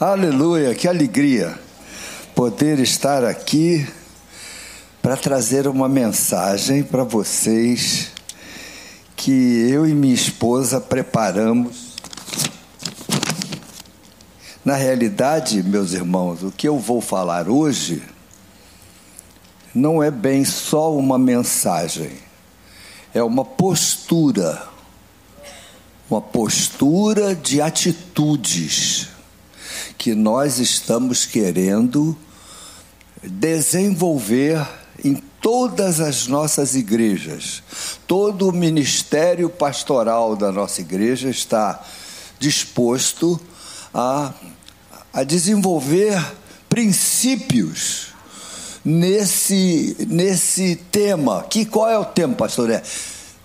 Aleluia, que alegria poder estar aqui para trazer uma mensagem para vocês que eu e minha esposa preparamos. Na realidade, meus irmãos, o que eu vou falar hoje não é bem só uma mensagem, é uma postura, uma postura de atitudes que nós estamos querendo desenvolver em todas as nossas igrejas. Todo o ministério pastoral da nossa igreja está disposto a, a desenvolver princípios nesse, nesse tema. Que qual é o tema, pastor? É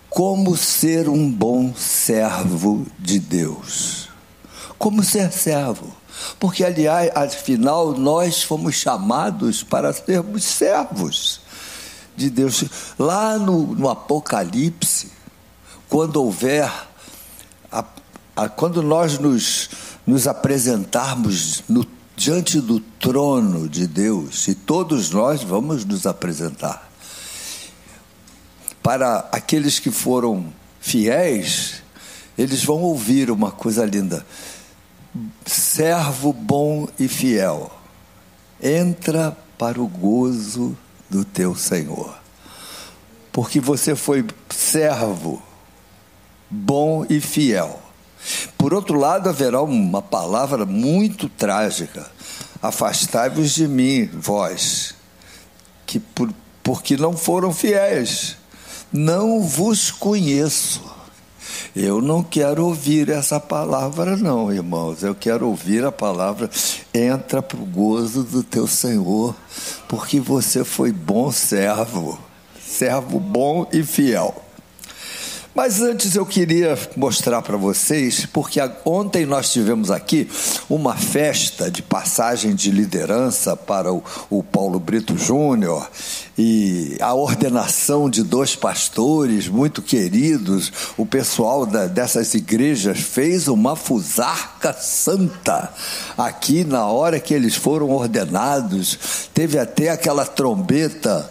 como ser um bom servo de Deus. Como ser servo. Porque, aliás, afinal, nós fomos chamados para sermos servos de Deus. Lá no, no Apocalipse, quando houver, a, a, quando nós nos, nos apresentarmos no, diante do trono de Deus, e todos nós vamos nos apresentar, para aqueles que foram fiéis, eles vão ouvir uma coisa linda servo bom e fiel, entra para o gozo do teu Senhor. Porque você foi servo bom e fiel. Por outro lado, haverá uma palavra muito trágica: Afastai-vos de mim, vós, que por, porque não foram fiéis. Não vos conheço. Eu não quero ouvir essa palavra, não, irmãos. Eu quero ouvir a palavra. Entra para o gozo do teu Senhor, porque você foi bom servo, servo bom e fiel. Mas antes eu queria mostrar para vocês, porque ontem nós tivemos aqui uma festa de passagem de liderança para o, o Paulo Brito Júnior e a ordenação de dois pastores muito queridos. O pessoal da, dessas igrejas fez uma fusarca santa aqui na hora que eles foram ordenados. Teve até aquela trombeta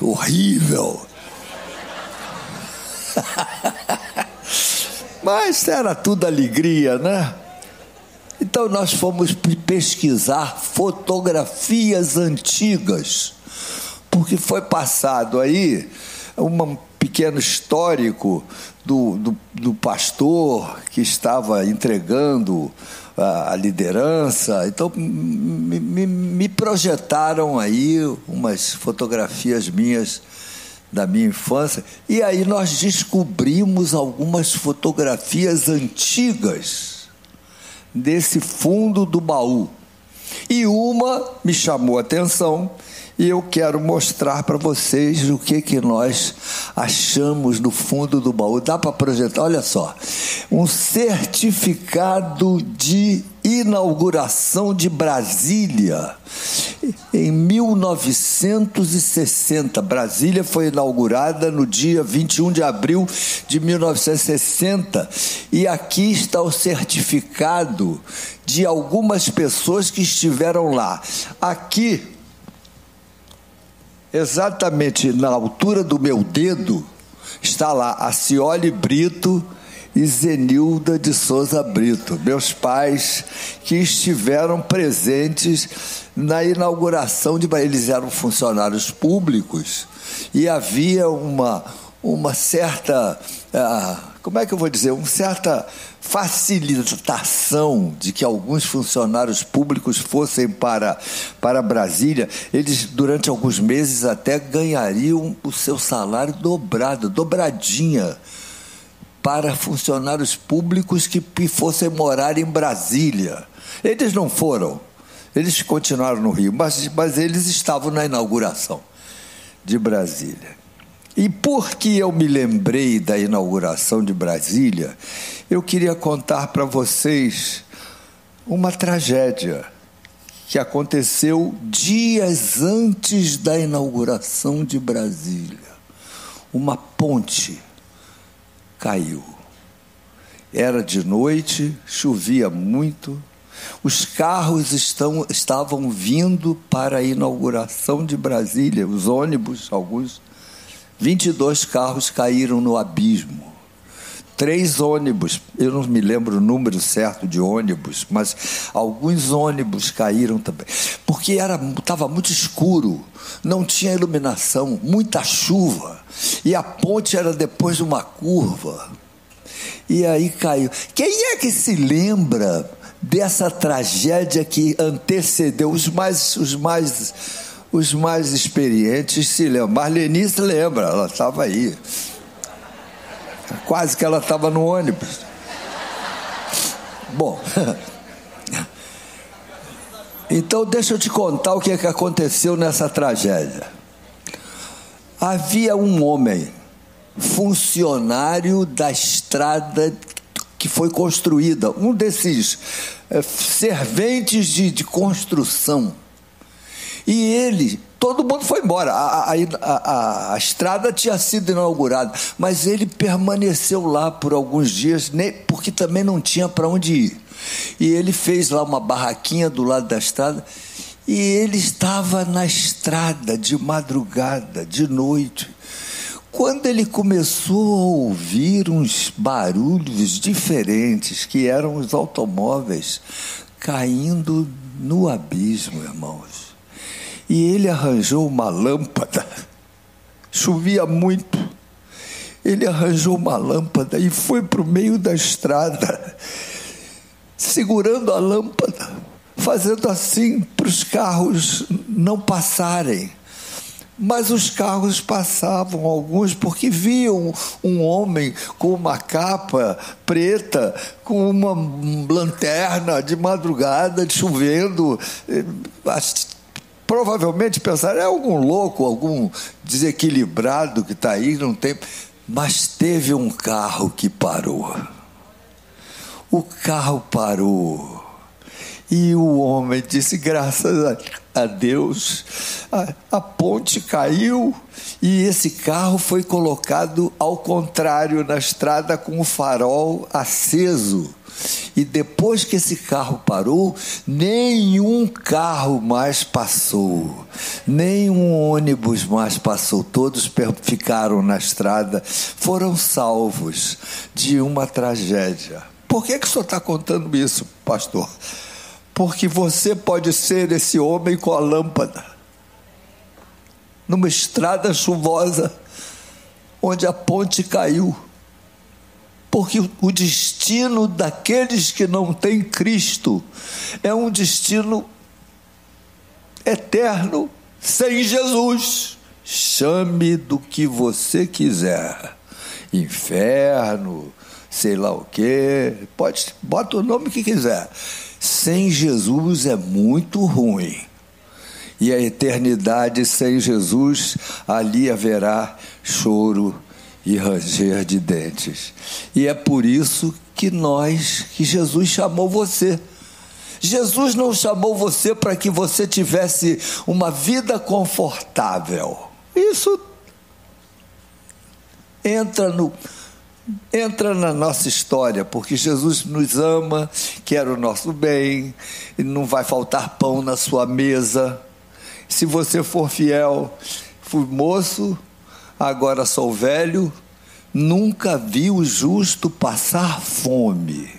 horrível Mas era tudo alegria, né? Então nós fomos pesquisar fotografias antigas, porque foi passado aí um pequeno histórico do, do, do pastor que estava entregando a, a liderança. Então me, me, me projetaram aí umas fotografias minhas da minha infância, e aí nós descobrimos algumas fotografias antigas desse fundo do baú. E uma me chamou a atenção e eu quero mostrar para vocês o que que nós achamos no fundo do baú. Dá para projetar? Olha só. Um certificado de inauguração de Brasília em 1960. Brasília foi inaugurada no dia 21 de abril de 1960 e aqui está o certificado de algumas pessoas que estiveram lá. Aqui, exatamente na altura do meu dedo, está lá a Cioli Brito e Zenilda de Souza Brito, meus pais que estiveram presentes na inauguração de eles eram funcionários públicos e havia uma uma certa ah, como é que eu vou dizer, uma certa facilitação de que alguns funcionários públicos fossem para, para Brasília, eles durante alguns meses até ganhariam o seu salário dobrado, dobradinha para funcionários públicos que fossem morar em Brasília. Eles não foram, eles continuaram no Rio, mas, mas eles estavam na inauguração de Brasília. E porque eu me lembrei da inauguração de Brasília, eu queria contar para vocês uma tragédia que aconteceu dias antes da inauguração de Brasília. Uma ponte caiu. Era de noite, chovia muito, Os carros estão, estavam vindo para a inauguração de Brasília, os ônibus, alguns. 22 carros caíram no abismo. Três ônibus, eu não me lembro o número certo de ônibus, mas alguns ônibus caíram também. Porque estava muito escuro, não tinha iluminação, muita chuva. E a ponte era depois de uma curva. E aí caiu. Quem é que se lembra dessa tragédia que antecedeu os mais os mais os mais experientes se lembram. Marlene se lembra, ela estava aí. Quase que ela estava no ônibus. Bom, então deixa eu te contar o que, é que aconteceu nessa tragédia. Havia um homem, funcionário da estrada que foi construída, um desses é, serventes de, de construção. E ele, todo mundo foi embora. A, a, a, a, estrada tinha sido inaugurada, mas ele permaneceu lá por alguns dias, porque também não tinha para onde ir. E ele fez lá uma barraquinha do lado da estrada. E ele estava na estrada de madrugada, de noite. Quando ele começou a ouvir uns barulhos diferentes, que eram os automóveis caindo no abismo, irmãos. E ele arranjou uma lâmpada. Chovia muito. Ele arranjou uma lâmpada e foi para o meio da estrada, segurando a lâmpada, fazendo assim para os carros não passarem. Mas os carros passavam, alguns, porque viam um homem com uma capa preta, com uma lanterna de madrugada, chovendo. Eh, provavelmente pensaram, é algum louco, algum desequilibrado que está aí, não tem. Mas teve um carro que parou. O carro parou. E o homem disse: graças a Deus, a, a, ponte caiu e esse carro foi colocado ao contrário na estrada com o farol aceso. E depois que esse carro parou, nenhum carro mais passou, nenhum ônibus mais passou, todos ficaram na estrada, foram salvos de uma tragédia. Por que, que o senhor está contando isso, pastor? Porque você pode ser esse homem com a lâmpada, numa estrada chuvosa, onde a ponte caiu. Porque o destino daqueles que não têm Cristo é um destino eterno sem Jesus. Chame do que você quiser. Inferno, sei lá o quê. Pode, bota o nome que quiser sem Jesus é muito ruim. E a eternidade sem Jesus, ali haverá choro e ranger de dentes. E é por isso que nós, que Jesus chamou você. Jesus não chamou você para que você tivesse uma vida confortável. Isso entra no, entra na nossa história, porque Jesus nos ama, quer o nosso bem, e não vai faltar pão na sua mesa. Se você for fiel, fui moço, agora sou velho, nunca vi o justo passar fome,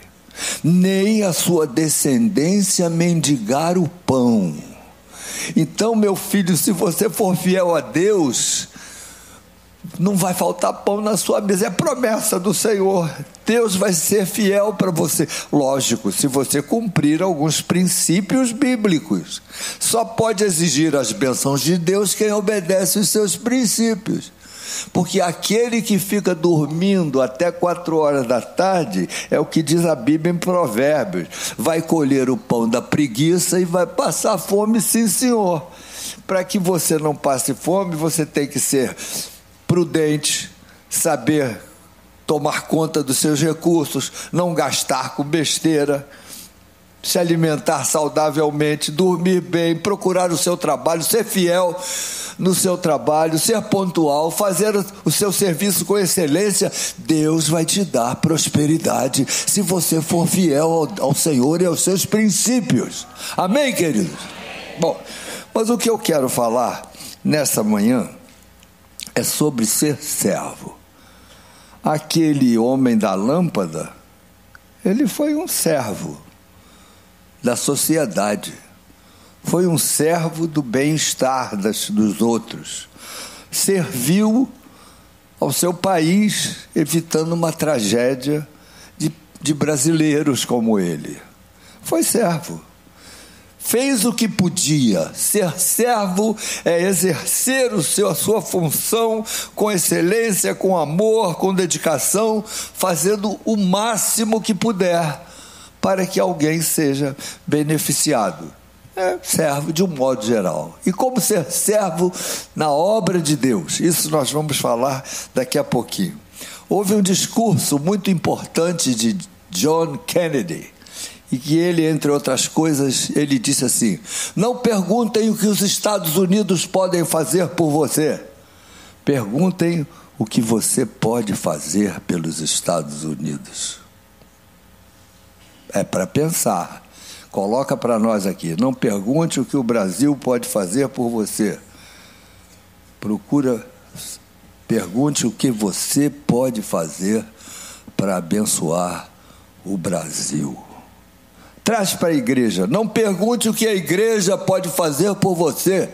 nem a sua descendência mendigar o pão. Então, meu filho, se você for fiel a Deus, não vai faltar pão na sua mesa, é promessa do Senhor. Deus vai ser fiel para você. Lógico, se você cumprir alguns princípios bíblicos. Só pode exigir as bênçãos de Deus quem obedece os seus princípios. Porque aquele que fica dormindo até quatro horas da tarde, é o que diz a Bíblia em Provérbios, vai colher o pão da preguiça e vai passar fome, sim, senhor. Para que você não passe fome, você tem que ser prudente, saber tomar conta dos seus recursos, não gastar com besteira, se alimentar saudavelmente, dormir bem, procurar o seu trabalho, ser fiel. no seu trabalho, ser pontual, fazer o seu serviço com excelência, Deus vai te dar prosperidade se você for fiel ao, ao Senhor e aos seus princípios. Amém, queridos? Bom, mas o que eu quero falar nessa manhã é sobre ser servo. Aquele homem da lâmpada, ele foi um servo da sociedade, foi um servo do bem-estar dos outros, serviu ao seu país, evitando uma tragédia de, de brasileiros como ele. Foi servo fez o que podia. Ser servo é exercer o seu, a sua função com excelência, com amor, com dedicação, fazendo o máximo que puder para que alguém seja beneficiado. É servo de um modo geral. E como ser servo na obra de Deus? Isso nós vamos falar daqui a pouquinho. Houve um discurso muito importante de John Kennedy e que ele, entre outras coisas, ele disse assim: Não perguntem o que os Estados Unidos podem fazer por você. Perguntem o que você pode fazer pelos Estados Unidos. É para pensar. Coloca para nós aqui. Não pergunte o que o Brasil pode fazer por você. Procura, pergunte o que você pode fazer para abençoar o Brasil. Traz para a igreja. Não pergunte o que a igreja pode fazer por você.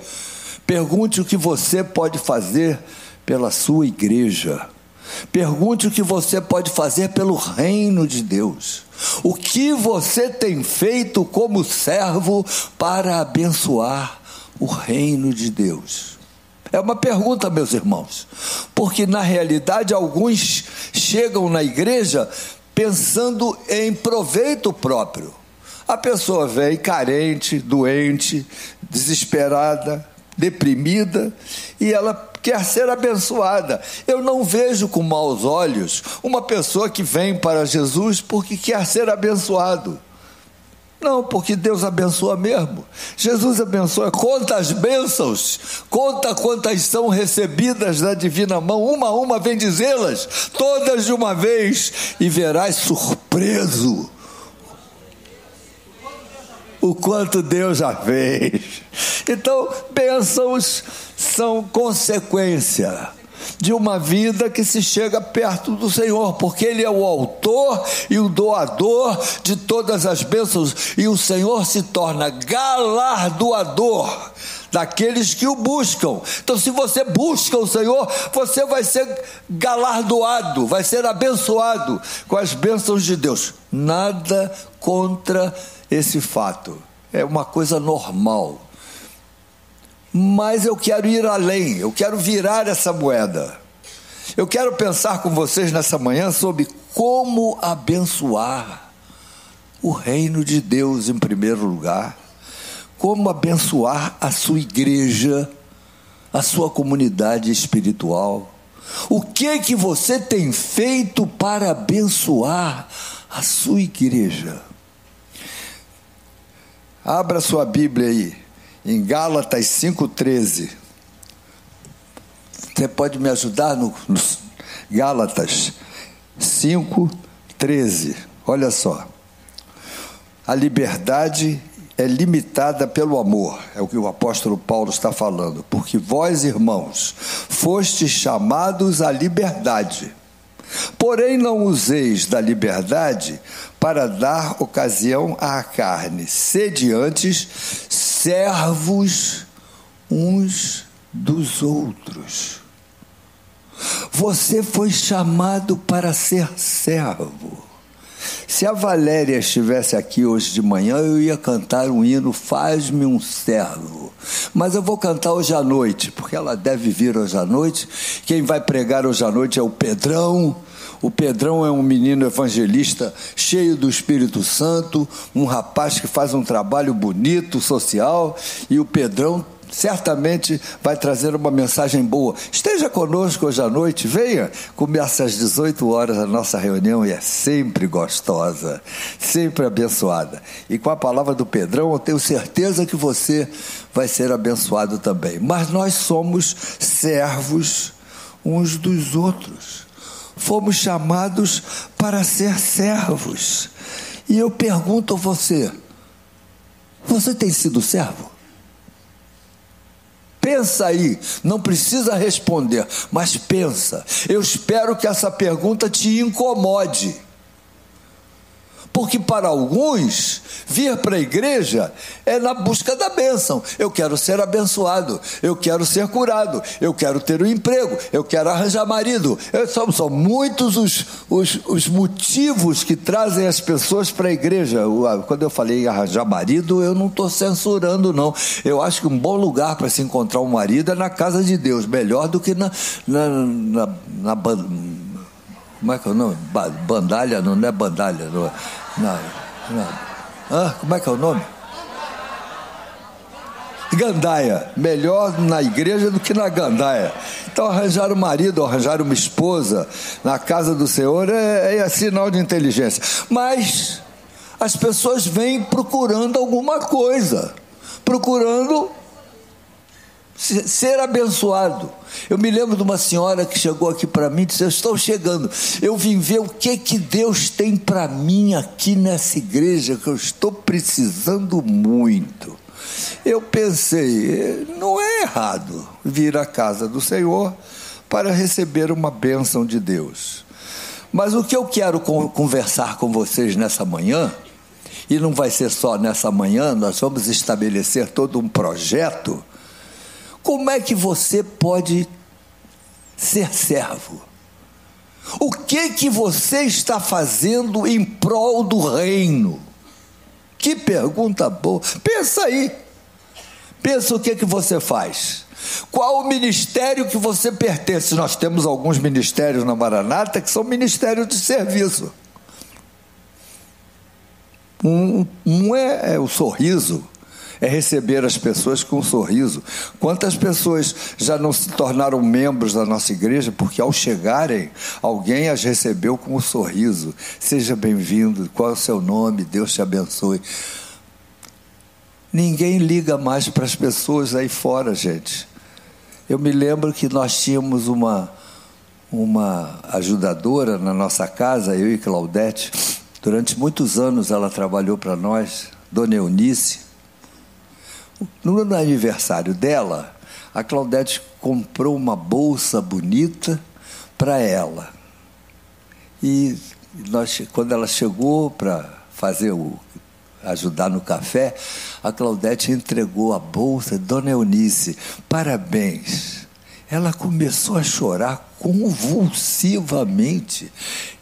Pergunte o que você pode fazer pela sua igreja. Pergunte o que você pode fazer pelo reino de Deus. O que você tem feito como servo para abençoar o reino de Deus? É uma pergunta, meus irmãos, porque na realidade alguns chegam na igreja pensando em proveito próprio. A pessoa vem carente, doente, desesperada, deprimida e ela quer ser abençoada. Eu não vejo com maus olhos uma pessoa que vem para Jesus porque quer ser abençoado. Não, porque Deus abençoa mesmo. Jesus abençoa. Conta as bênçãos, conta quantas são recebidas da divina mão, uma a uma vem dizê-las, todas de uma vez, e verás surpreso o quanto Deus já fez. Então, bênçãos são consequência de uma vida que se chega perto do Senhor, porque Ele é o autor e o doador de todas as bênçãos, e o Senhor se torna galardoador daqueles que o buscam. Então, se você busca o Senhor, você vai ser galardoado, vai ser abençoado com as bênçãos de Deus. Nada contra esse fato. É uma coisa normal. Mas eu quero ir além, eu quero virar essa moeda. Eu quero pensar com vocês nessa manhã sobre como abençoar o reino de Deus em primeiro lugar, como abençoar a sua igreja, a sua comunidade espiritual. O que que você tem feito para abençoar a sua igreja? Abra sua Bíblia aí, em Gálatas 5,13. Você pode me ajudar no, no Gálatas 5,13. Olha só. A liberdade é limitada pelo amor, é o que o apóstolo Paulo está falando, porque vós, irmãos, fostes chamados à liberdade. Porém, não useis da liberdade para dar ocasião à carne, sede antes servos uns dos outros. Você foi chamado para ser servo. Se a Valéria estivesse aqui hoje de manhã, eu ia cantar um hino Faz-me um servo. Mas eu vou cantar hoje à noite, porque ela deve vir hoje à noite. Quem vai pregar hoje à noite é o Pedrão. O Pedrão é um menino evangelista cheio do Espírito Santo, um rapaz que faz um trabalho bonito, social, e o Pedrão certamente vai trazer uma mensagem boa. Esteja conosco hoje à noite, venha. Começa às 18 horas a nossa reunião e é sempre gostosa, sempre abençoada. E com a palavra do Pedrão, eu tenho certeza que você vai ser abençoado também. Mas nós somos servos uns dos outros. Fomos chamados para ser servos. E eu pergunto a você: você tem sido servo? Pensa aí, não precisa responder, mas pensa. Eu espero que essa pergunta te incomode. Porque para alguns, vir para a igreja é na busca da bênção. Eu quero ser abençoado, eu quero ser curado, eu quero ter um emprego, eu quero arranjar marido. São, são muitos os, os, os, motivos que trazem as pessoas para a igreja. Quando eu falei arranjar marido, eu não estou censurando, não. Eu acho que um bom lugar para se encontrar um marido é na casa de Deus, melhor do que na, na, na, na como é que é o nome? Bandalha, não, não é bandalha, não é. Não, não. Ah, como é que é o nome? Gandaia. Melhor na igreja do que na gandaia. Então, arranjar um marido, arranjar uma esposa na casa do Senhor é, é sinal de inteligência. Mas as pessoas vêm procurando alguma coisa, procurando ser abençoado. Eu me lembro de uma senhora que chegou aqui para mim e disse: Eu estou chegando, eu vim ver o que que Deus tem para mim aqui nessa igreja, que eu estou precisando muito. Eu pensei, não é errado vir à casa do Senhor para receber uma bênção de Deus. Mas o que eu quero conversar com vocês nessa manhã, e não vai ser só nessa manhã, nós vamos estabelecer todo um projeto como é que você pode ser servo? O que que você está fazendo em prol do reino? Que pergunta boa. Pensa aí. Pensa o que que você faz. Qual o ministério que você pertence? Nós temos alguns ministérios na Maranata que são ministérios de serviço. Um, um é, é o sorriso, é receber as pessoas com um sorriso. Quantas pessoas já não se tornaram membros da nossa igreja porque ao chegarem, alguém as recebeu com um sorriso. Seja bem-vindo, qual é o seu nome? Deus te abençoe. Ninguém liga mais para as pessoas aí fora, gente. Eu me lembro que nós tínhamos uma uma ajudadora na nossa casa, eu e Claudete. Durante muitos anos ela trabalhou para nós, Dona Eunice. No aniversário dela, a Claudete comprou uma bolsa bonita para ela. E nós, quando ela chegou para fazer o ajudar no café, a Claudete entregou a bolsa, Dona Eunice, parabéns. Ela começou a chorar convulsivamente.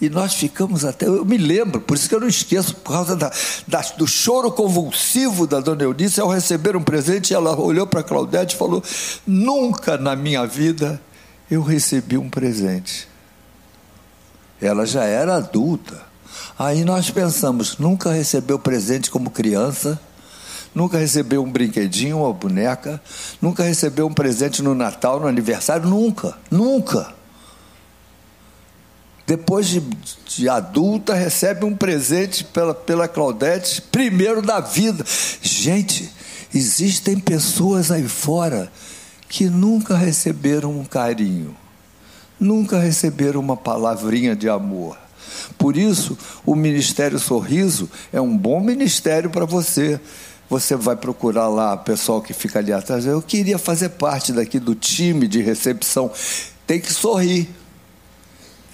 E nós ficamos até. Eu me lembro, por isso que eu não esqueço, por causa da, da do choro convulsivo da dona Eunice, ao receber um presente, ela olhou para Claudete e falou: Nunca na minha vida eu recebi um presente. Ela já era adulta. Aí nós pensamos: nunca recebeu presente como criança nunca recebeu um brinquedinho, uma boneca, nunca recebeu um presente no Natal, no aniversário, nunca, nunca. Depois de, de, adulta, recebe um presente pela, pela Claudete, primeiro da vida. Gente, existem pessoas aí fora que nunca receberam um carinho, nunca receberam uma palavrinha de amor. Por isso, o Ministério Sorriso é um bom ministério para você você vai procurar lá o pessoal que fica ali atrás. Eu queria fazer parte daqui do time de recepção. Tem que sorrir.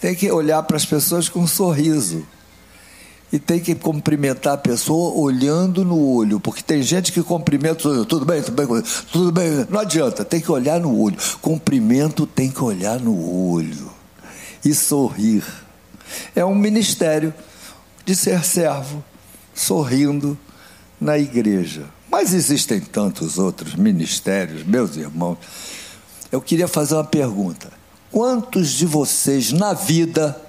Tem que olhar para as pessoas com um sorriso. E tem que cumprimentar a pessoa olhando no olho, porque tem gente que cumprimenta tudo bem, tudo bem, tudo bem, não adianta, tem que olhar no olho. Cumprimento tem que olhar no olho e sorrir. É um ministério de ser servo, sorrindo, na igreja. Mas existem tantos outros ministérios, meus irmãos. Eu queria fazer uma pergunta. Quantos de vocês na vida,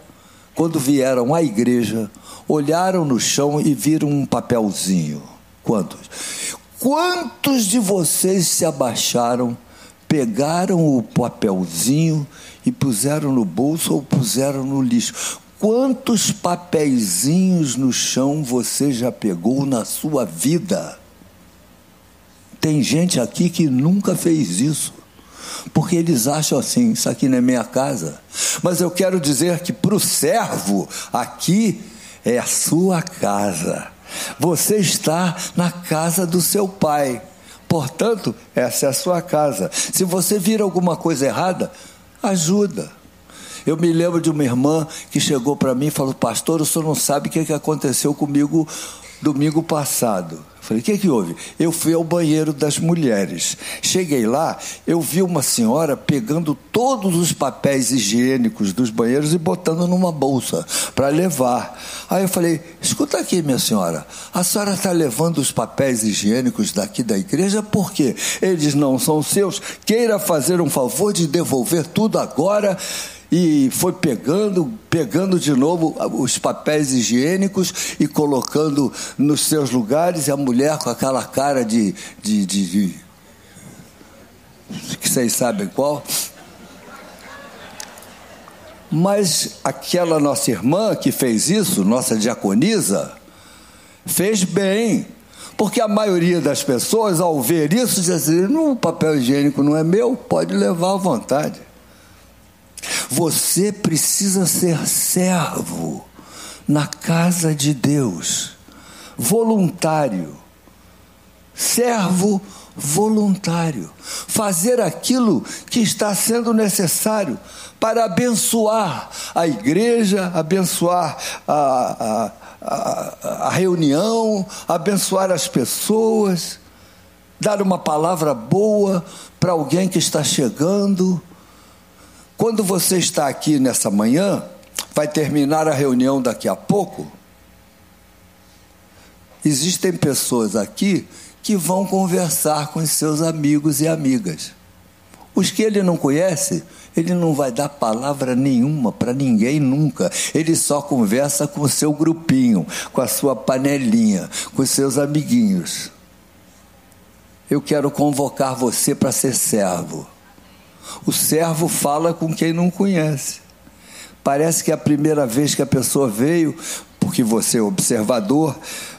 quando vieram à igreja, olharam no chão e viram um papelzinho? Quantos? Quantos de vocês se abaixaram, pegaram o papelzinho e puseram no bolso ou puseram no lixo? Quantos papeizinhos no chão você já pegou na sua vida? Tem gente aqui que nunca fez isso, porque eles acham assim: isso aqui não é minha casa. Mas eu quero dizer que para o servo, aqui é a sua casa. Você está na casa do seu pai. Portanto, essa é a sua casa. Se você vir alguma coisa errada, ajuda. Eu me lembro de uma irmã que chegou para mim e falou: Pastor, o senhor não sabe o que aconteceu comigo domingo passado. Falei, o que, que houve? Eu fui ao banheiro das mulheres. Cheguei lá, eu vi uma senhora pegando todos os papéis higiênicos dos banheiros e botando numa bolsa para levar. Aí eu falei, escuta aqui, minha senhora, a senhora está levando os papéis higiênicos daqui da igreja por quê? Eles não são seus. Queira fazer um favor de devolver tudo agora e foi pegando, pegando de novo os papéis higiênicos e colocando nos seus lugares, e a mulher com aquela cara de, de, de, de que vocês sabem qual. Mas aquela nossa irmã que fez isso, nossa diaconisa, fez bem. Porque a maioria das pessoas, ao ver isso, diz assim: o papel higiênico não é meu, pode levar à vontade. Você precisa ser servo na casa de Deus, voluntário. Servo voluntário. Fazer aquilo que está sendo necessário para abençoar a igreja, abençoar a, a, a, a reunião, abençoar as pessoas, dar uma palavra boa para alguém que está chegando quando você está aqui nessa manhã, vai terminar a reunião daqui a pouco. Existem pessoas aqui que vão conversar com os seus amigos e amigas. Os que ele não conhece, ele não vai dar palavra nenhuma para ninguém nunca. Ele só conversa com o seu grupinho, com a sua panelinha, com os seus amiguinhos. Eu quero convocar você para ser servo. O servo fala com quem não conhece. Parece que é a primeira vez que a pessoa veio, porque você é observador,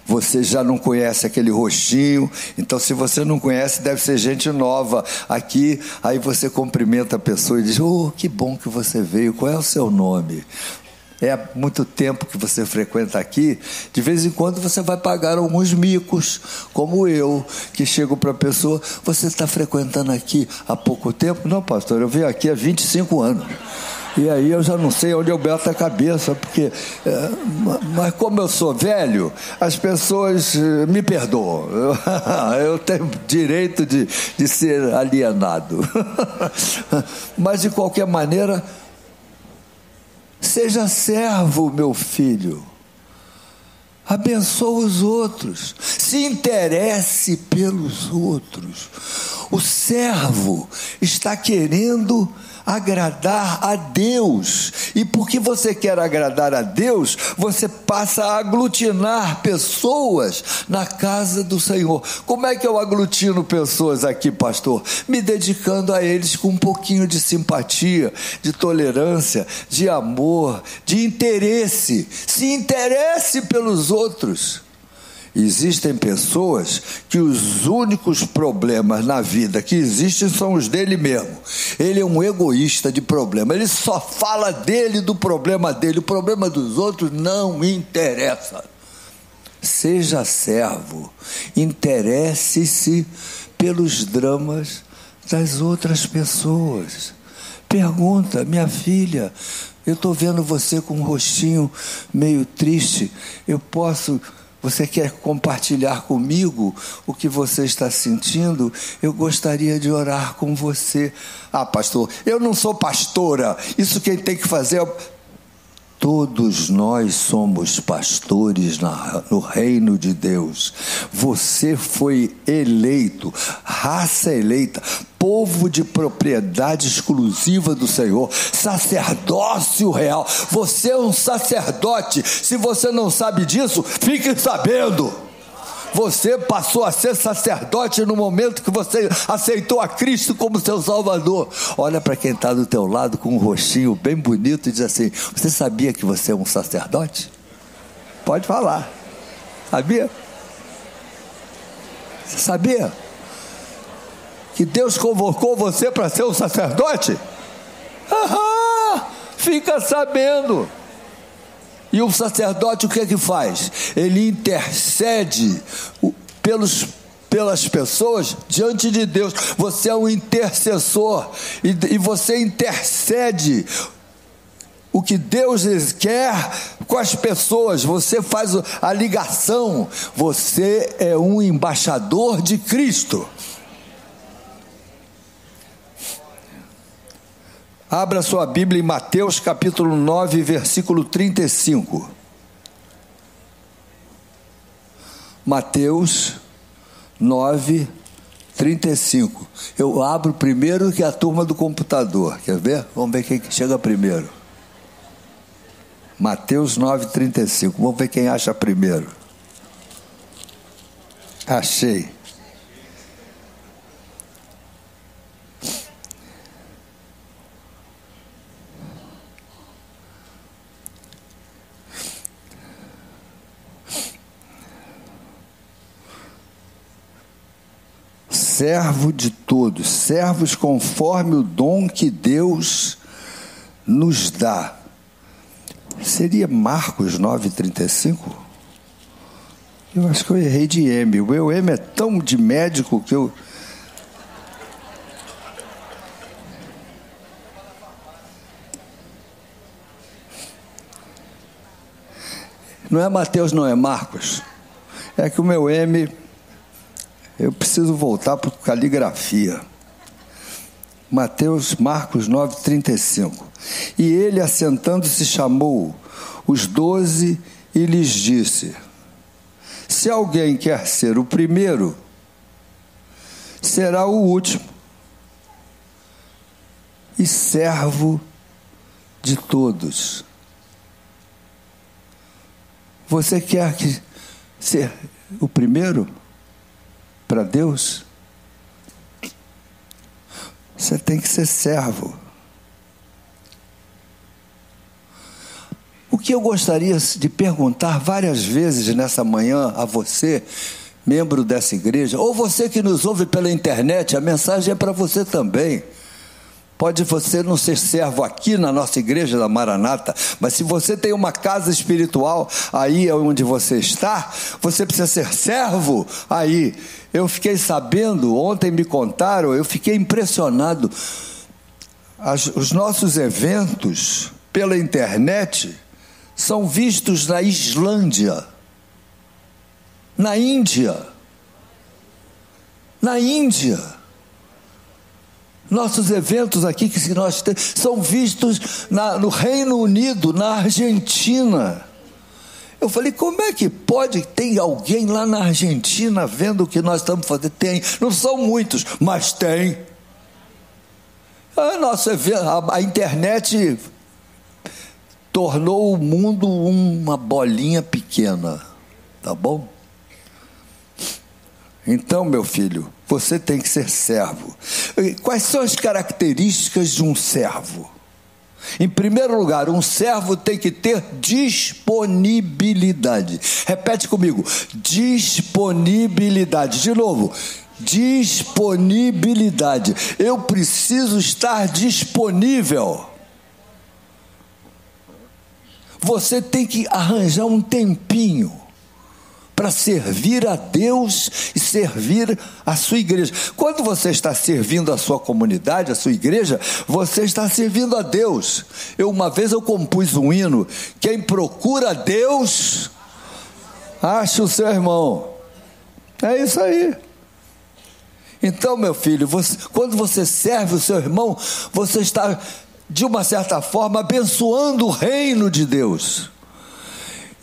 você já não conhece aquele rostinho, então se você não conhece, deve ser gente nova aqui. Aí você cumprimenta a pessoa e diz: Oh, que bom que você veio, qual é o seu nome? É muito tempo que você frequenta aqui, de vez em quando você vai pagar alguns micos, como eu, que chego para a pessoa, você está frequentando aqui há pouco tempo? Não, pastor, eu venho aqui há 25 anos. E aí eu já não sei onde eu beto a cabeça, porque. É, mas como eu sou velho, as pessoas eh, me perdoam. Eu, eu tenho direito de, de ser alienado. mas de qualquer maneira Seja servo, meu filho. Abençoa os outros. Se interesse pelos outros. O servo está querendo agradar a Deus. E porque você quer agradar a Deus, você passa a aglutinar pessoas na casa do Senhor. Como é que eu aglutino pessoas aqui, pastor? Me dedicando a eles com um pouquinho de simpatia, de tolerância, de amor, de interesse. Se interesse pelos outros. Existem pessoas que os únicos problemas na vida que existem são os dele mesmo. Ele é um egoísta de problema. Ele só fala dele, do problema dele. O problema dos outros não interessa. Seja servo. Interesse-se pelos dramas das outras pessoas. Pergunta, minha filha, eu estou vendo você com um rostinho meio triste. Eu posso você quer compartilhar comigo o que você está sentindo? Eu gostaria de orar com você. Ah, pastor, eu não sou pastora. Isso quem tem que fazer é Todos nós somos pastores no reino de Deus. Você foi eleito, raça eleita, povo de propriedade exclusiva do Senhor, sacerdócio real. Você é um sacerdote. Se você não sabe disso, fique sabendo. Você passou a ser sacerdote no momento que você aceitou a Cristo como seu Salvador. Olha para quem está do teu lado com um rostinho bem bonito e diz assim: Você sabia que você é um sacerdote? Pode falar. Sabia? Você sabia? Que Deus convocou você para ser um sacerdote? Aham, fica sabendo. E o sacerdote o que é que faz? Ele intercede pelos, pelas pessoas diante de Deus. Você é um intercessor e, e você intercede o que Deus quer com as pessoas, você faz a ligação, você é um embaixador de Cristo. Abra sua Bíblia em Mateus capítulo 9, versículo 35. Mateus 9, 35. Eu abro primeiro que a turma do computador. Quer ver? Vamos ver quem chega primeiro. Mateus 9, 35. Vamos ver quem acha primeiro. Achei. Servo de todos, servos conforme o dom que Deus nos dá. Seria Marcos 9,35? Eu acho que eu errei de M. O meu M é tão de médico que eu. Não é Mateus, não é Marcos. É que o meu M eu preciso voltar para caligrafia. Mateus, Marcos 9, 35. E ele, assentando-se, chamou os doze e lhes disse: Se alguém quer ser o primeiro, será o último e servo de todos. Você quer que ser o primeiro? Para Deus, você tem que ser servo. O que eu gostaria de perguntar várias vezes nessa manhã a você, membro dessa igreja, ou você que nos ouve pela internet, a mensagem é para você também. Pode você não ser servo aqui na nossa igreja da Maranata, mas se você tem uma casa espiritual aí onde você está, você precisa ser servo aí. Eu fiquei sabendo, ontem me contaram, eu fiquei impressionado. As, os nossos eventos pela internet são vistos na Islândia, na Índia, na Índia. Nossos eventos aqui que nós temos são vistos na, no Reino Unido, na Argentina. Eu falei, como é que pode ter alguém lá na Argentina vendo o que nós estamos fazendo? Tem, não são muitos, mas tem. A, nossa, a, a internet tornou o mundo uma bolinha pequena, tá bom? Então, meu filho, você tem que ser servo. Quais são as características de um servo? Em primeiro lugar, um servo tem que ter disponibilidade. Repete comigo: disponibilidade. De novo, disponibilidade. Eu preciso estar disponível. Você tem que arranjar um tempinho para servir a Deus e servir a sua igreja. Quando você está servindo a sua comunidade, a sua igreja, você está servindo a Deus. Eu uma vez eu compus um hino: quem procura Deus, acha o seu irmão. É isso aí. Então, meu filho, você, quando você serve o seu irmão, você está, de uma certa forma, abençoando o reino de Deus.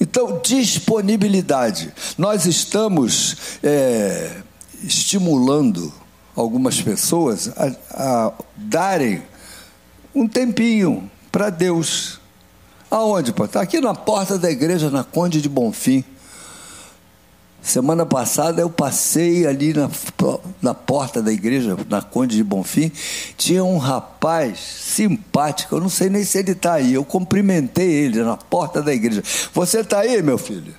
Então, disponibilidade. Nós estamos é, estimulando algumas pessoas a, a darem um tempinho para Deus. Aonde, pô? Está aqui na porta da igreja, na Conde de Bonfim. Semana passada eu passei ali na, na porta da igreja, na Conde de Bonfim, tinha um rapaz simpático, eu não sei nem se ele está aí. Eu cumprimentei ele na porta da igreja. Você está aí, meu filho?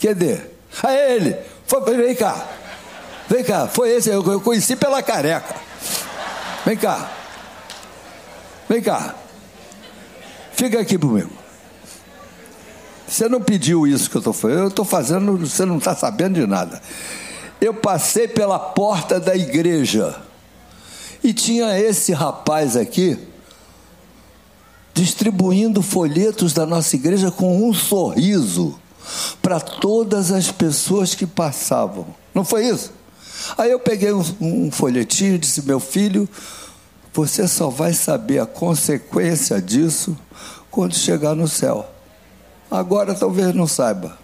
Cadê? É ele! Foi, vem cá! Vem cá, foi esse, eu conheci pela careca. Vem cá. Vem cá. Fica aqui comigo. Você não pediu isso que eu estou fazendo, eu estou fazendo, você não está sabendo de nada. Eu passei pela porta da igreja e tinha esse rapaz aqui distribuindo folhetos da nossa igreja com um sorriso para todas as pessoas que passavam. Não foi isso? Aí eu peguei um, um folhetinho e disse: Meu filho, você só vai saber a consequência disso quando chegar no céu. Agora talvez não saiba.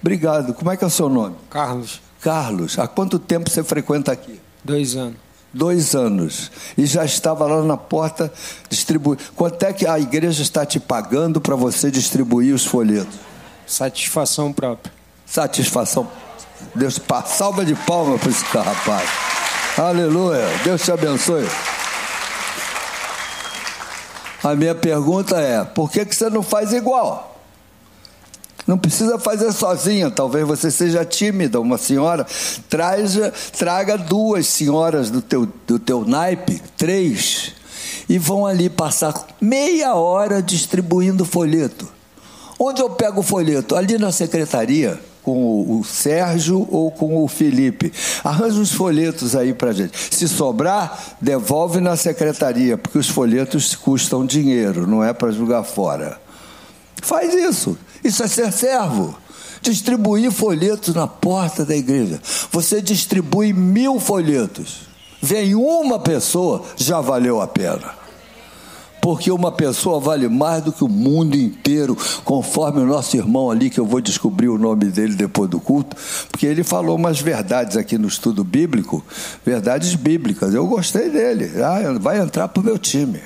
Obrigado. Como é que é o seu nome? Carlos. Carlos, há quanto tempo você frequenta aqui? Dois anos. Dois anos. E já estava lá na porta distribuindo. Quanto é que a igreja está te pagando para você distribuir os folhetos? Satisfação própria. Satisfação. Deus, salva de palmas para esse rapaz. Aleluia. Deus te abençoe. A minha pergunta é: por que, que você não faz igual? Não precisa fazer sozinha, talvez você seja tímida, uma senhora. Traja, traga duas senhoras do teu, do teu naipe, três, e vão ali passar meia hora distribuindo folheto. Onde eu pego o folheto? Ali na secretaria, com o Sérgio ou com o Felipe. Arranja os folhetos aí para gente. Se sobrar, devolve na secretaria, porque os folhetos custam dinheiro, não é para jogar fora. Faz isso. Isso é ser servo. Distribuir folhetos na porta da igreja. Você distribui mil folhetos. Vem uma pessoa, já valeu a pena. Porque uma pessoa vale mais do que o mundo inteiro, conforme o nosso irmão ali, que eu vou descobrir o nome dele depois do culto, porque ele falou umas verdades aqui no estudo bíblico, verdades bíblicas. Eu gostei dele. Ah, vai entrar para o meu time.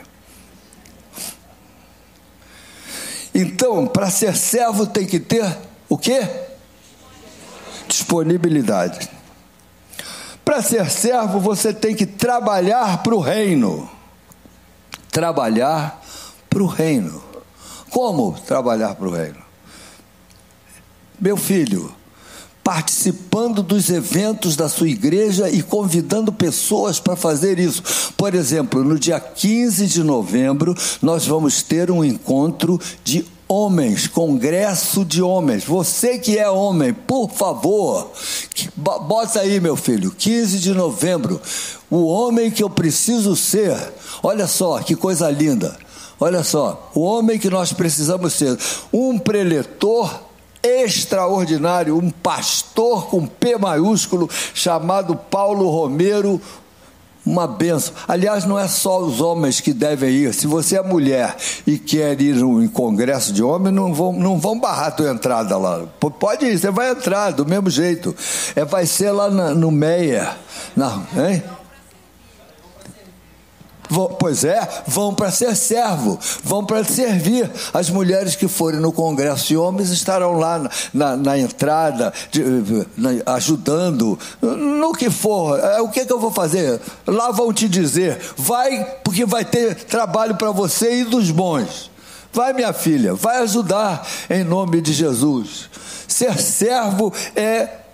Então, para ser servo tem que ter o quê? Disponibilidade. Para ser servo, você tem que trabalhar para o reino. Trabalhar para o reino. Como trabalhar para o reino? Meu filho, participando dos eventos da sua igreja e convidando pessoas para fazer isso. Por exemplo, no dia 15 de novembro, nós vamos ter um encontro de homens, congresso de homens. Você que é homem, por favor, bota aí, meu filho, 15 de novembro. O homem que eu preciso ser. Olha só que coisa linda. Olha só, o homem que nós precisamos ser, um preletor extraordinário, um pastor com P maiúsculo, chamado Paulo Romero, uma benção. Aliás, não é só os homens que devem ir. Se você é mulher e quer ir em congresso de homens, não vão, não vão barrar a tua entrada lá. Pode ir, você vai entrar do mesmo jeito. É, vai ser lá na, no Meia. Na, hein? Pois é, vão para ser servo, vão para servir. As mulheres que forem no congresso de homens estarão lá na, na, na entrada, de, na, ajudando, no que for. É, o que, que eu vou fazer? Lá vão te dizer, vai, porque vai ter trabalho para você e dos bons. Vai, minha filha, vai ajudar em nome de Jesus. Ser servo é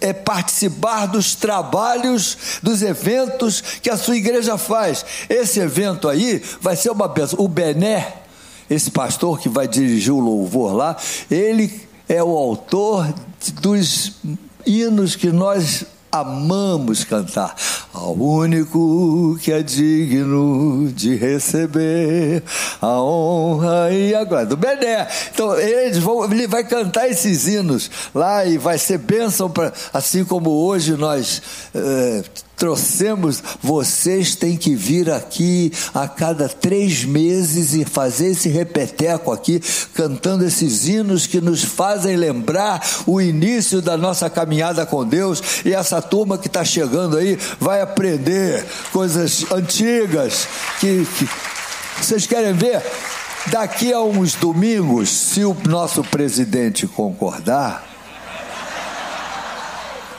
é participar dos trabalhos, dos eventos que a sua igreja faz. Esse evento aí vai ser uma benção. O Bené, esse pastor que vai dirigir o louvor lá, ele é o autor dos hinos que nós amamos cantar. Ao único que é digno de receber a honra e a glória. Do Bené. Então, eles vão, ele vai cantar esses hinos lá e vai ser bênção para, assim como hoje nós. Eh, trouxemos, vocês têm que vir aqui a cada três meses e fazer esse repeteco aqui, cantando esses hinos que nos fazem lembrar o início da nossa caminhada com Deus. E essa turma que está chegando aí vai aprender coisas antigas que, que vocês querem ver? Daqui a uns domingos, se o nosso presidente concordar,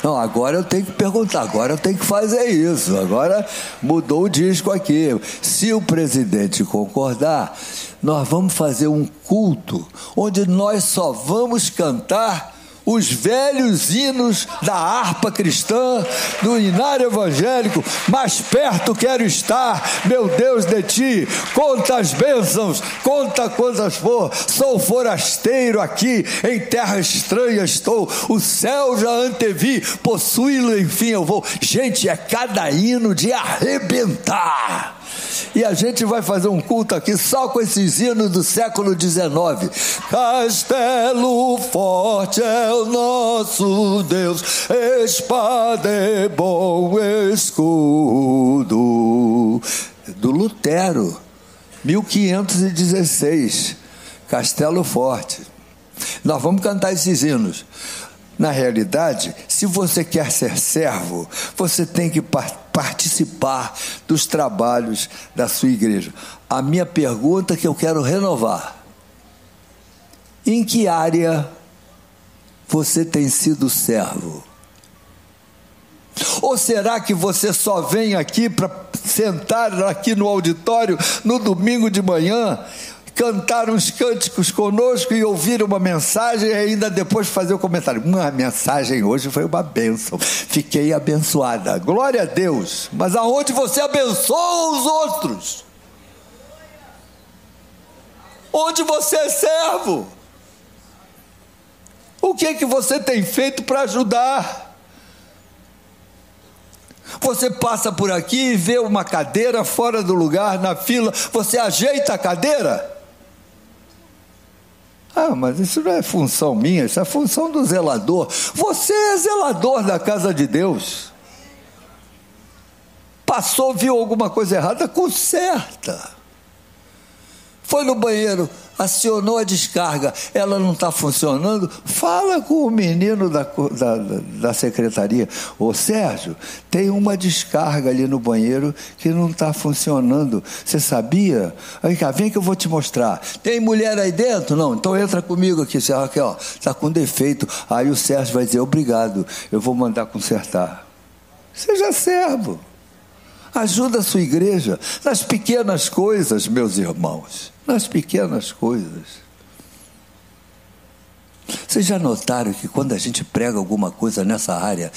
não, agora eu tenho que perguntar, agora eu tenho que fazer isso. Agora mudou o disco aqui. Se o presidente concordar, nós vamos fazer um culto onde nós só vamos cantar os velhos hinos da harpa cristã, do inário evangélico, mais perto quero estar, meu Deus de ti, conta as bênçãos, conta quantas for, sou forasteiro aqui, em terra estranha estou, o céu já antevi, possuí-lo, enfim eu vou. Gente, é cada hino de arrebentar. E a gente vai fazer um culto aqui só com esses hinos do século XIX. Castelo forte é o nosso Deus, espada é bom escudo. Do Lutero, 1516. Castelo Forte. Nós vamos cantar esses hinos. Na realidade, se você quer ser servo, você tem que participar dos trabalhos da sua igreja. A minha pergunta que eu quero renovar: em que área você tem sido servo? Ou será que você só vem aqui para sentar aqui no auditório no domingo de manhã cantar uns cânticos conosco e ouvir uma mensagem e ainda depois fazer o um comentário. A mensagem hoje foi uma bênção. Fiquei abençoada. Glória a Deus. Mas aonde você abençoa os outros? Onde você é servo? O que é que você tem feito para ajudar? Você passa por aqui e vê uma cadeira fora do lugar, na fila, você ajeita a cadeira? Ah, mas isso não é função minha, isso é função do zelador. Você é zelador da casa de Deus. Passou, viu alguma coisa errada, conserta. Foi no banheiro, acionou a descarga, ela não está funcionando, fala com o menino da, da, da secretaria. Ô Sérgio, tem uma descarga ali no banheiro que não está funcionando. Você sabia? Aí cá, vem que eu vou te mostrar. Tem mulher aí dentro? Não, então entra comigo aqui, Sérgio, aqui, ó, está com defeito. Aí o Sérgio vai dizer, obrigado, eu vou mandar consertar. Seja servo. Ajuda a sua igreja nas pequenas coisas, meus irmãos nas pequenas coisas. Vocês já notaram que quando a gente prega alguma coisa nessa área,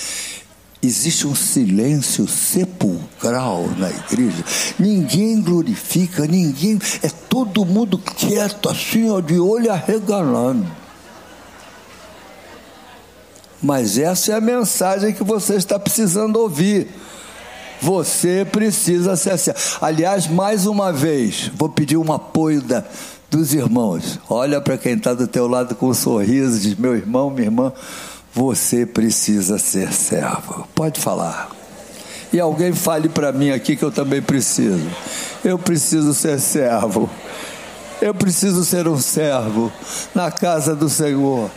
existe um silêncio sepulcral na igreja. Ninguém glorifica, ninguém. É todo mundo quieto, assim, ó, de olho arregalando. Mas essa é a mensagem que você está precisando ouvir. Você precisa assim. Aliás, mais uma vez, vou pedir um apoio da, dos irmãos. Olha para quem está do teu lado com um sorriso, diz: meu irmão, minha irmã, você precisa ser servo. Pode falar. E alguém fale para mim aqui que eu também preciso. Eu preciso ser servo. Eu preciso ser um servo na casa do Senhor.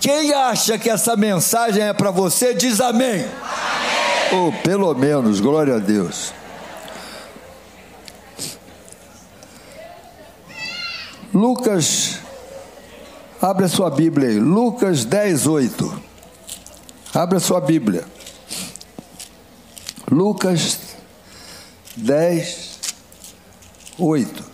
Quem acha que essa mensagem é para você, diz amém. amém. Ou pelo menos, glória a Deus. Lucas, abre a sua Bíblia aí, Lucas 10, 8. Abre a sua Bíblia. Lucas 10, 8.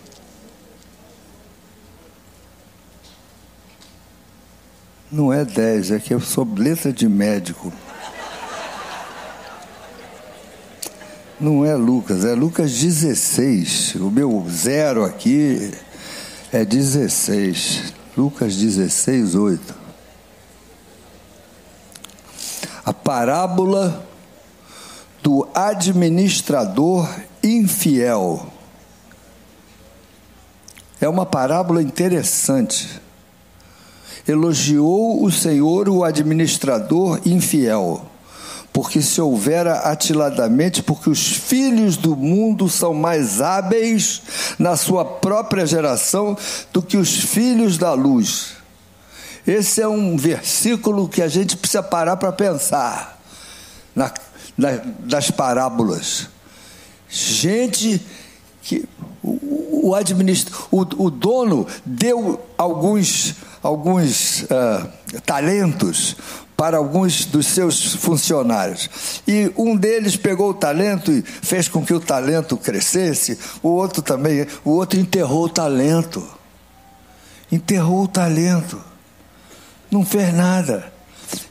Não é 10, é que eu sou letra de médico. Não é Lucas, é Lucas 16. O meu zero aqui é 16. Lucas 16, 8. A parábola do administrador infiel. É uma parábola interessante. Elogiou o Senhor o administrador infiel porque se houvera atiladamente, porque os filhos do mundo são mais hábeis na sua própria geração do que os filhos da luz. Esse é um versículo que a gente precisa parar para pensar na, na, das parábolas. Gente que o, o, administra, o, o dono deu alguns, alguns uh, talentos para alguns dos seus funcionários. E um deles pegou o talento e fez com que o talento crescesse, o outro também, o outro enterrou o talento. Enterrou o talento. Não fez nada.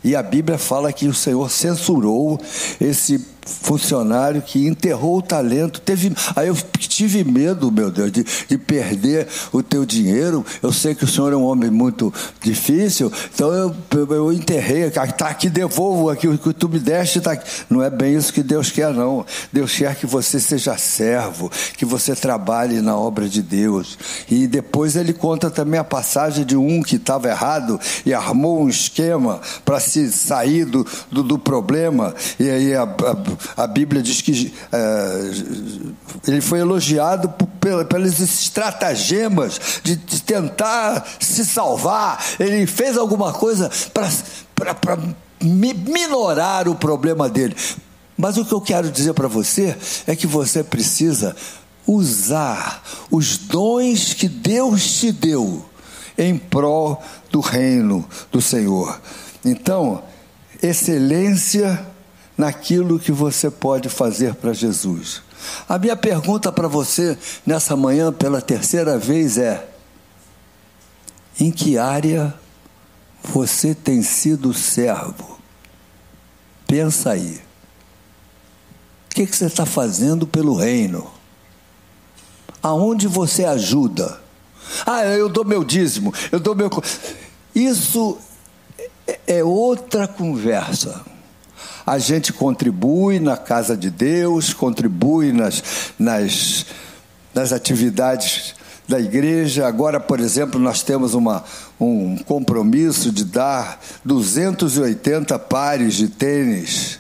E a Bíblia fala que o Senhor censurou esse funcionário que enterrou o talento. Teve, aí eu tive medo, meu Deus, de, de perder o teu dinheiro. Eu sei que o senhor é um homem muito difícil, então eu, eu enterrei. Está aqui, devolvo aqui o que tu me deste. Tá aqui. Não é bem isso que Deus quer, não. Deus quer que você seja servo, que você trabalhe na obra de Deus. E depois ele conta também a passagem de um que estava errado e armou um esquema para se sair do, do, do problema. E aí a, a a Bíblia diz que é, ele foi elogiado pelas estratagemas de, de, tentar se salvar. Ele fez alguma coisa para minorar o problema dele. Mas o que eu quero dizer para você é que você precisa usar os dons que Deus te deu em prol do reino do Senhor. Então, excelência naquilo que você pode fazer para Jesus. A minha pergunta para você nessa manhã, pela terceira vez, é: em que área você tem sido servo? Pensa aí. O que, que você está fazendo pelo reino? Aonde você ajuda? Ah, eu dou meu dízimo, eu dou meu. Isso é outra conversa a gente contribui na casa de Deus, contribui nas, nas, nas atividades da igreja. Agora, por exemplo, nós temos uma, um compromisso de dar 280 pares de tênis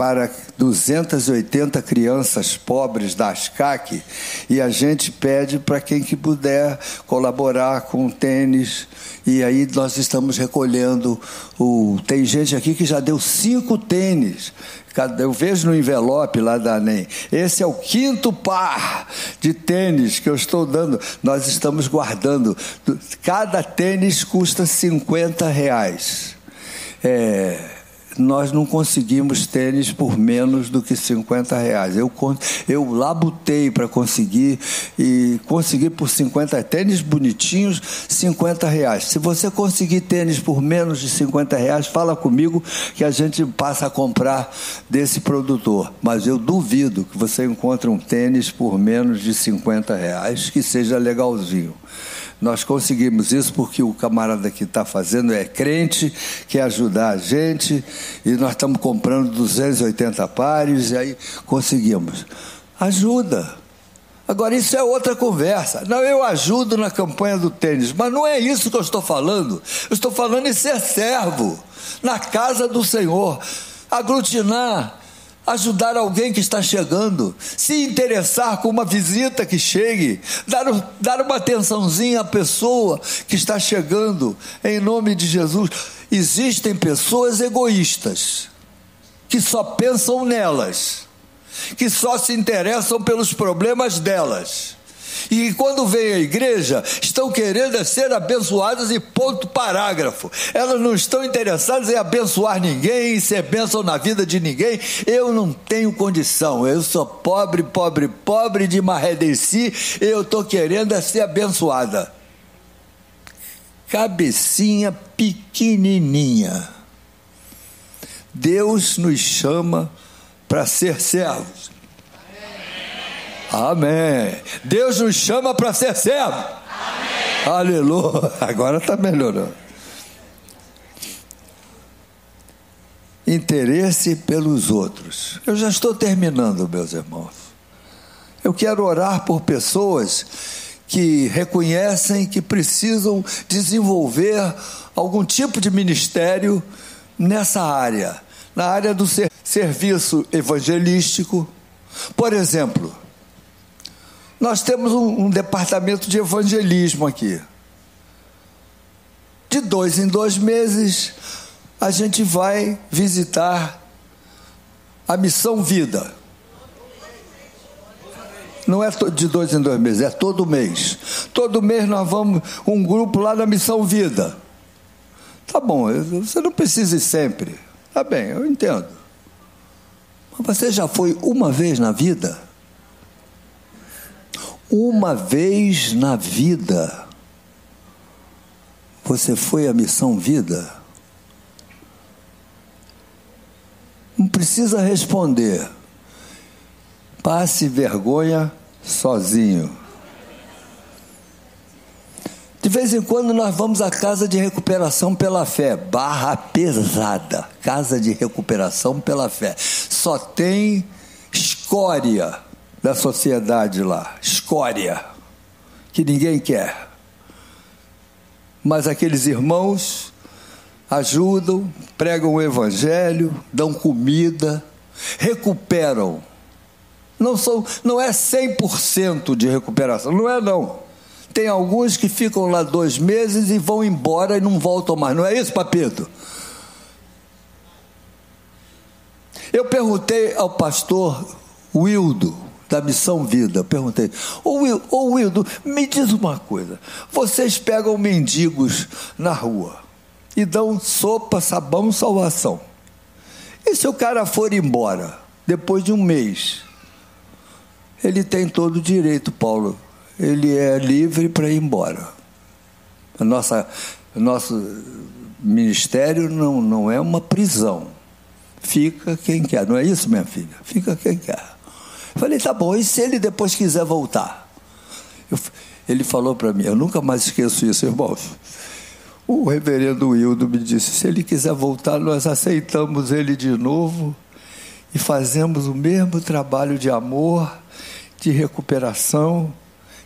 para 280 crianças pobres da ASCAC e a gente pede para quem que puder colaborar com tênis e aí nós estamos recolhendo o tem gente aqui que já deu cinco tênis eu vejo no envelope lá da ANEM. Esse é o quinto par de tênis que eu estou dando. Nós estamos guardando. Cada tênis custa 50 reais. É, nós não conseguimos tênis por menos do que 50 reais. Eu, eu labutei para conseguir e consegui por 50 tênis bonitinhos, 50 reais. Se você conseguir tênis por menos de 50 reais, fala comigo que a gente passa a comprar desse produtor. Mas eu duvido que você encontre um tênis por menos de 50 reais que seja legalzinho. Nós conseguimos isso porque o camarada que está fazendo é crente, quer ajudar a gente, e nós estamos comprando 280 pares, e aí conseguimos. Ajuda. Agora, isso é outra conversa. Não, eu ajudo na campanha do tênis, mas não é isso que eu estou falando. Eu estou falando em ser servo, na casa do Senhor, aglutinar ajudar alguém que está chegando, se interessar com uma visita que chegue, dar, dar uma atençãozinha à pessoa que está chegando, em nome de Jesus. Existem pessoas egoístas, que só pensam nelas, que só se interessam pelos problemas delas e quando vem à igreja, estão querendo ser abençoadas e ponto parágrafo. Elas não estão interessadas em abençoar ninguém, em ser bênção na vida de ninguém. Eu não tenho condição. Eu sou pobre, pobre, pobre de Marredeci. Eu estou querendo é ser abençoada. Cabecinha pequenininha. Deus nos chama para ser servos. Amém. Deus nos chama para ser servo. Amém. Aleluia. Agora está melhorando. Interesse pelos outros. Eu já estou terminando, meus irmãos. Eu quero orar por pessoas que reconhecem que precisam desenvolver algum tipo de ministério nessa área, na área do ser, serviço evangelístico. Por exemplo, nós temos um, um departamento de evangelismo aqui. De dois em dois meses, a gente vai visitar a Missão Vida. Não é de dois em dois meses, é todo mês. Todo mês nós vamos um grupo lá na Missão Vida. Tá bom, você não precisa ir sempre. Tá bem, eu entendo. Mas você já foi uma vez na vida? Uma vez na vida. Você foi à Missão Vida? Não precisa responder. Passe vergonha sozinho. De vez em quando nós vamos à casa de recuperação pela fé, barra pesada, casa de recuperação pela fé. Só tem escória da sociedade lá, escória, que ninguém quer. Mas aqueles irmãos ajudam, pregam o evangelho, dão comida, recuperam. Não, são, não é 100% de recuperação, não é não. Tem alguns que ficam lá dois meses e vão embora e não voltam mais. Não é isso, Papito? Eu perguntei ao pastor Wildo, da Missão Vida, perguntei, ô, Will, ô Wildo, me diz uma coisa, vocês pegam mendigos na rua, e dão sopa, sabão, salvação. E se o cara for embora, depois de um mês, ele tem todo o direito, Paulo. Ele é livre para ir embora. Nossa, nosso ministério não, não é uma prisão. Fica quem quer. Não é isso, minha filha? Fica quem quer. Falei, tá bom, e se ele depois quiser voltar? Eu, ele falou para mim, eu nunca mais esqueço isso, irmãos. O reverendo Wildo me disse: se ele quiser voltar, nós aceitamos ele de novo e fazemos o mesmo trabalho de amor, de recuperação,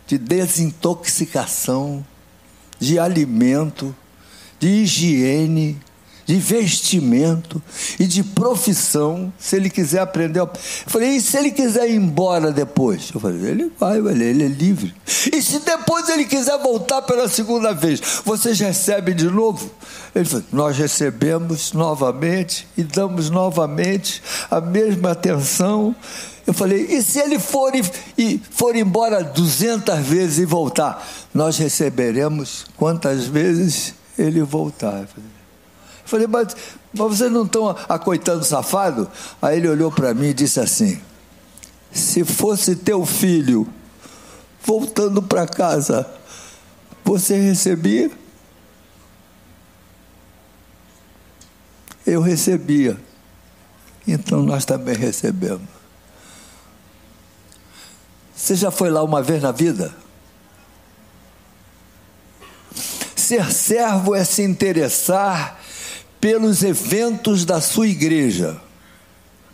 de desintoxicação, de alimento, de higiene, de vestimento e de profissão, se ele quiser aprender. Eu falei, e se ele quiser ir embora depois? Eu falei, ele vai, ele é livre. E se depois ele quiser voltar pela segunda vez, vocês recebem de novo? Ele falou, nós recebemos novamente e damos novamente a mesma atenção. Eu falei, e se ele for, e, for embora 200 vezes e voltar? Nós receberemos quantas vezes ele voltar. Eu falei, Falei, mas, mas vocês não estão acoitando safado? Aí ele olhou para mim e disse assim: Se fosse teu filho voltando para casa, você recebia? Eu recebia. Então nós também recebemos. Você já foi lá uma vez na vida? Ser servo é se interessar pelos eventos da sua igreja.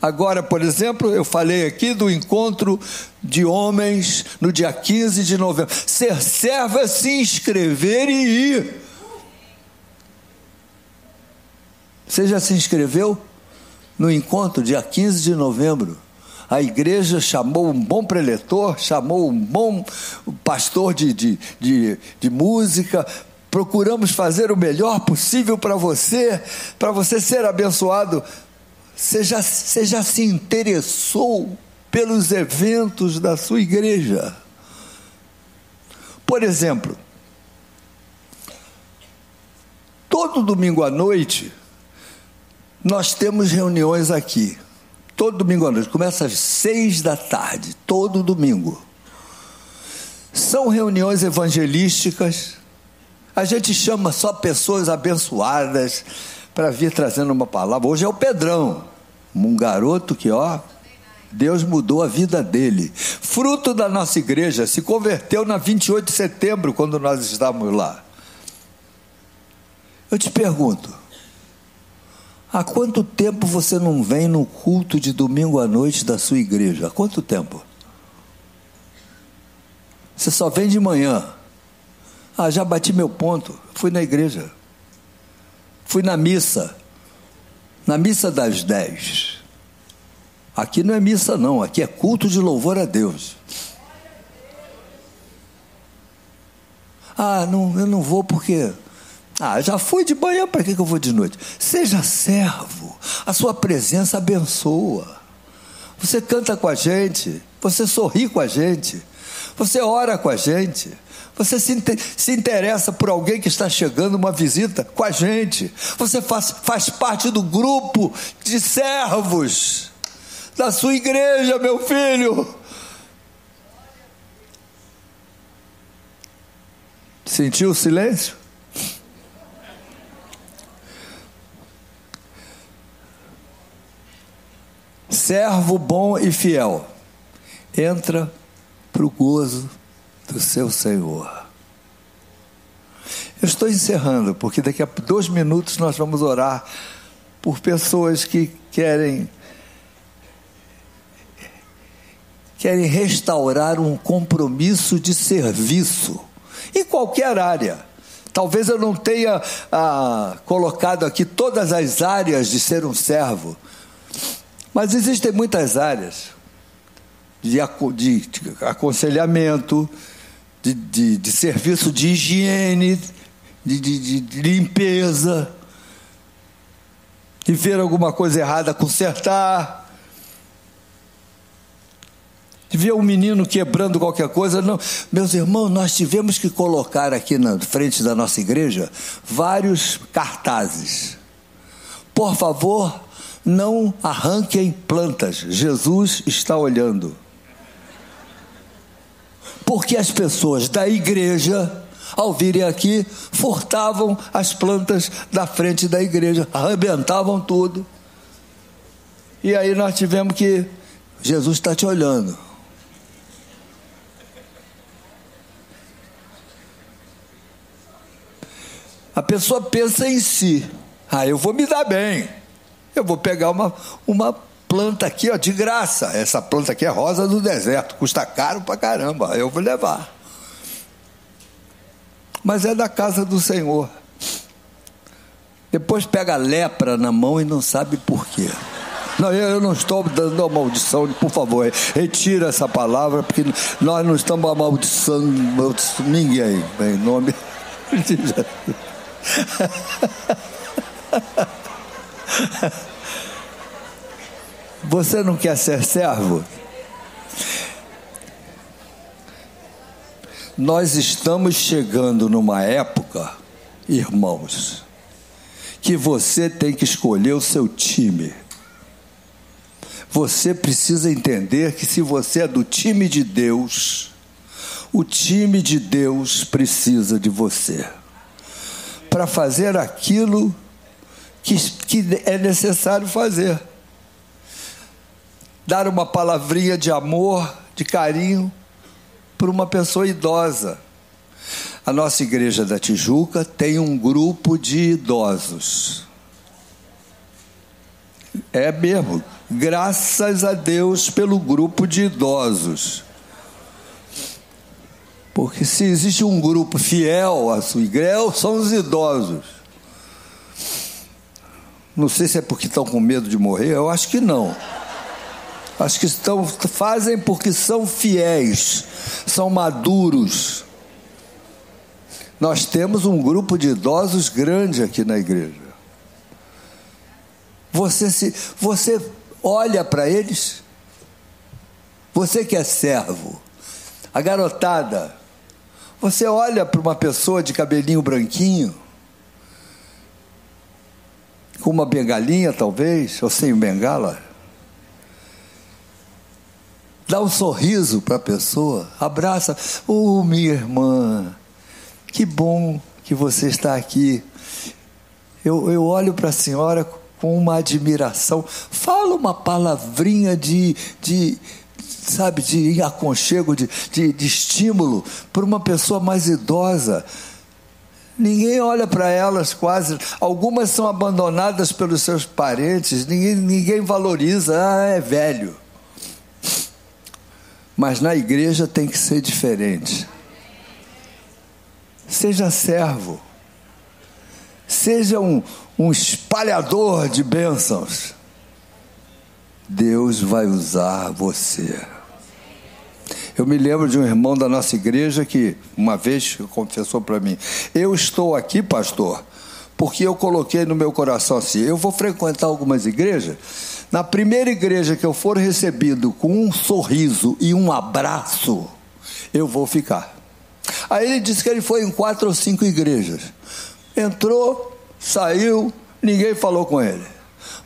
Agora, por exemplo, eu falei aqui do encontro de homens no dia 15 de novembro. Ser servo é se inscrever e ir. Você já se inscreveu no encontro dia 15 de novembro? A igreja chamou um bom preletor, chamou um bom pastor de, de, de, de música, procuramos fazer o melhor possível para você, para você ser abençoado. Você já, você já se interessou pelos eventos da sua igreja? Por exemplo, todo domingo à noite, nós temos reuniões aqui. Todo domingo à noite, começa às seis da tarde, todo domingo. São reuniões evangelísticas a gente chama só pessoas abençoadas para vir trazendo uma palavra. Hoje é o Pedrão, um garoto que, ó, Deus mudou a vida dele. Fruto da nossa igreja, se converteu na 28 de setembro, quando nós estávamos lá. Eu te pergunto, há quanto tempo você não vem no culto de domingo à noite da sua igreja? Há quanto tempo? Você só vem de manhã. Ah, já bati meu ponto. Fui na igreja. Fui na missa. Na missa das dez. Aqui não é missa, não. Aqui é culto de louvor a Deus. Ah, não, eu não vou porque. Ah, já fui de manhã, para que, que eu vou de noite? Seja servo, a sua presença abençoa. Você canta com a gente, você sorri com a gente, você ora com a gente, você se, interessa por alguém que está chegando uma visita com a gente, você faz, faz parte do grupo de servos da sua igreja, meu filho. Sentiu o silêncio? Servo bom e fiel, entra para o gozo do seu Senhor. Eu estou encerrando, porque daqui a dois minutos nós vamos orar por pessoas que querem querem restaurar um compromisso de serviço em qualquer área. Talvez eu não tenha ah, colocado aqui todas as áreas de ser um servo, mas existem muitas áreas de, de, de aconselhamento, de, de, de, serviço de higiene, de, de limpeza, de ver alguma coisa errada, consertar de ver um menino quebrando qualquer coisa. Não. Meus irmãos, nós tivemos que colocar aqui na frente da nossa igreja vários cartazes. Por favor, não arranquem plantas. Jesus está olhando. Porque as pessoas da igreja, ao virem aqui, furtavam as plantas da frente da igreja, arrebentavam tudo. E aí nós tivemos que. Jesus está te olhando. A pessoa pensa em si. Ah, eu vou me dar bem. Eu vou pegar uma, uma planta aqui, ó, de graça. Essa planta aqui é rosa do deserto, custa caro pra caramba. Eu vou levar. Mas é da casa do Senhor. Depois pega lepra na mão e não sabe por quê. Não, eu não estou dando a maldição, por favor, retira essa palavra, porque nós não estamos amaldiçando ninguém, em nome de Jesus. Você não quer ser servo? Nós estamos chegando numa época, irmãos, que você tem que escolher o seu time. Você precisa entender que se você é do time de Deus, o time de Deus precisa de você para fazer aquilo que, que é necessário fazer. Dar uma palavrinha de amor, de carinho para uma pessoa idosa. A nossa igreja da Tijuca tem um grupo de idosos. É mesmo. Graças a Deus pelo grupo de idosos. Porque se existe um grupo fiel à sua igreja, são os idosos. Não sei se é porque estão com medo de morrer, eu acho que não. Acho que estão, fazem porque são fiéis, são maduros. Nós temos um grupo de idosos grande aqui na igreja. Você se, você olha para eles. Você que é servo, a garotada, você olha para uma pessoa de cabelinho branquinho, com uma bengalinha talvez, ou sem bengala, dá um sorriso para a pessoa, abraça, oh minha irmã, que bom que você está aqui. Eu, eu olho para a senhora com uma admiração, fala uma palavrinha de, de sabe, de aconchego, de, de, de estímulo para uma pessoa mais idosa. Ninguém olha para elas quase. Algumas são abandonadas pelos seus parentes, ninguém, ninguém valoriza, ah, é velho. Mas na igreja tem que ser diferente. Seja servo. Seja um, um espalhador de bênçãos. Deus vai usar você. Eu me lembro de um irmão da nossa igreja que uma vez confessou para mim: Eu estou aqui, pastor, porque eu coloquei no meu coração assim: eu vou frequentar algumas igrejas. Na primeira igreja que eu for recebido com um sorriso e um abraço, eu vou ficar. Aí ele disse que ele foi em quatro ou cinco igrejas. Entrou, saiu, ninguém falou com ele.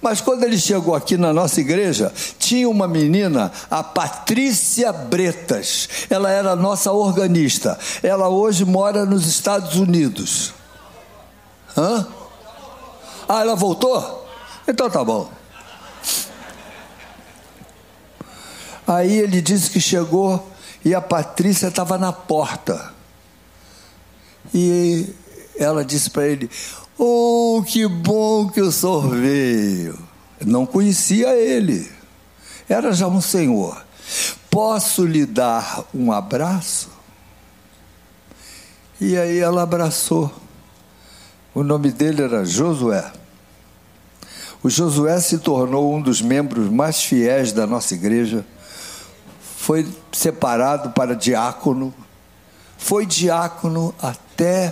Mas quando ele chegou aqui na nossa igreja, tinha uma menina, a Patrícia Bretas. Ela era nossa organista. Ela hoje mora nos Estados Unidos. Hã? Ah, ela voltou? Então tá bom. Aí ele disse que chegou e a Patrícia estava na porta. E ela disse para ele: Oh, que bom que o senhor veio. Não conhecia ele, era já um senhor. Posso lhe dar um abraço? E aí ela abraçou. O nome dele era Josué. O Josué se tornou um dos membros mais fiéis da nossa igreja. Foi separado para diácono. Foi diácono até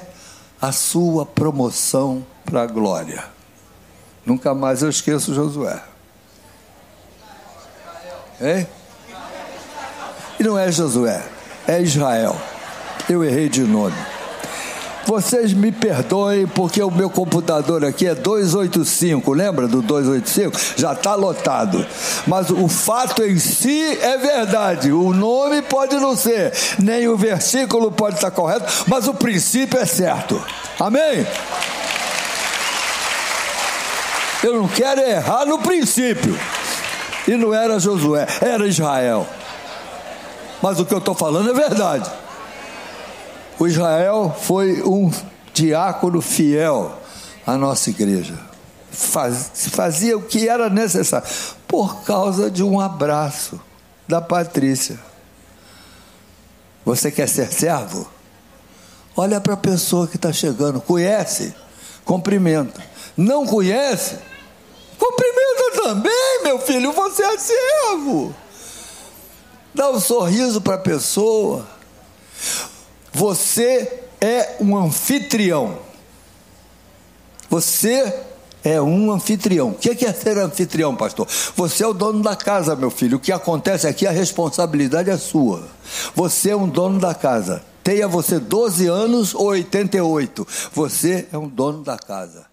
a sua promoção para a glória. Nunca mais eu esqueço Josué. Hein? E não é Josué, é Israel. Eu errei de nome. Vocês me perdoem porque o meu computador aqui é 285, lembra do 285? Já está lotado. Mas o fato em si é verdade. O nome pode não ser, nem o versículo pode estar correto, mas o princípio é certo. Amém? Eu não quero errar no princípio. E não era Josué, era Israel. Mas o que eu estou falando é verdade. O Israel foi um diácono fiel à nossa igreja. Faz, fazia o que era necessário, por causa de um abraço da Patrícia. Você quer ser servo? Olha para a pessoa que está chegando, conhece? Cumprimenta. Não conhece? Cumprimenta também, meu filho, você é servo. Dá um sorriso para a pessoa. Você é um anfitrião. Você é um anfitrião. O que é ser anfitrião, pastor? Você é o dono da casa, meu filho. O que acontece aqui, a responsabilidade é sua. Você é um dono da casa. Tenha você 12 anos ou 88. Você é um dono da casa.